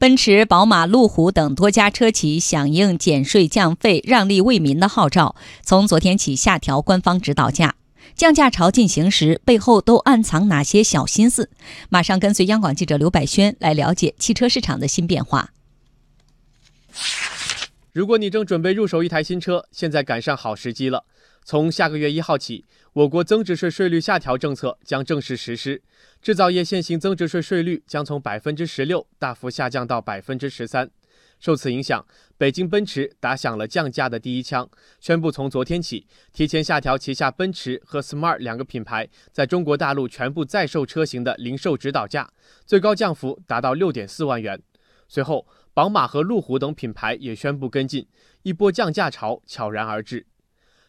奔驰、宝马、路虎等多家车企响应减税降费、让利为民的号召，从昨天起下调官方指导价。降价潮进行时，背后都暗藏哪些小心思？马上跟随央广记者刘百轩来了解汽车市场的新变化。如果你正准备入手一台新车，现在赶上好时机了。从下个月一号起，我国增值税税率下调政策将正式实施，制造业现行增值税税率将从百分之十六大幅下降到百分之十三。受此影响，北京奔驰打响了降价的第一枪，宣布从昨天起提前下调旗下奔驰和 Smart 两个品牌在中国大陆全部在售车型的零售指导价，最高降幅达到六点四万元。随后，宝马和路虎等品牌也宣布跟进，一波降价潮悄然而至。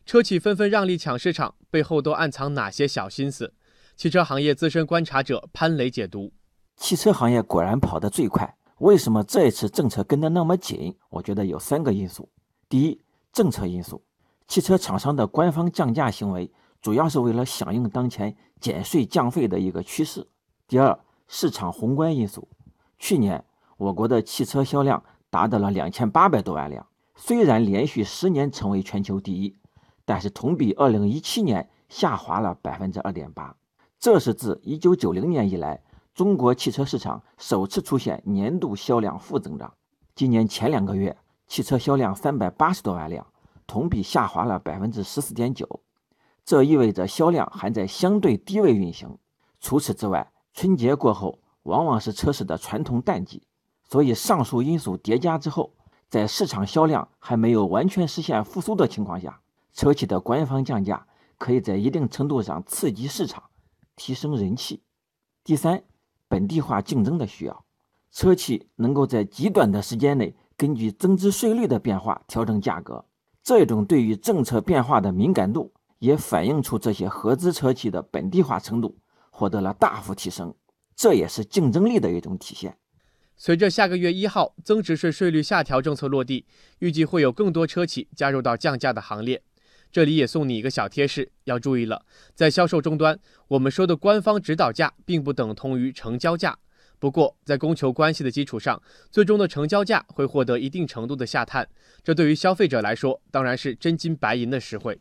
车企纷纷让利抢市场，背后都暗藏哪些小心思？汽车行业资深观察者潘磊解读：汽车行业果然跑得最快，为什么这一次政策跟得那么紧？我觉得有三个因素：第一，政策因素，汽车厂商的官方降价行为主要是为了响应当前减税降费的一个趋势；第二，市场宏观因素，去年。我国的汽车销量达到了两千八百多万辆，虽然连续十年成为全球第一，但是同比二零一七年下滑了百分之二点八，这是自一九九零年以来中国汽车市场首次出现年度销量负增长。今年前两个月，汽车销量三百八十多万辆，同比下滑了百分之十四点九，这意味着销量还在相对低位运行。除此之外，春节过后往往是车市的传统淡季。所以，上述因素叠加之后，在市场销量还没有完全实现复苏的情况下，车企的官方降价可以在一定程度上刺激市场，提升人气。第三，本地化竞争的需要，车企能够在极短的时间内根据增值税率的变化调整价格，这种对于政策变化的敏感度，也反映出这些合资车企的本地化程度获得了大幅提升，这也是竞争力的一种体现。随着下个月一号增值税税率下调政策落地，预计会有更多车企加入到降价的行列。这里也送你一个小贴士，要注意了，在销售终端，我们说的官方指导价并不等同于成交价。不过，在供求关系的基础上，最终的成交价会获得一定程度的下探，这对于消费者来说当然是真金白银的实惠。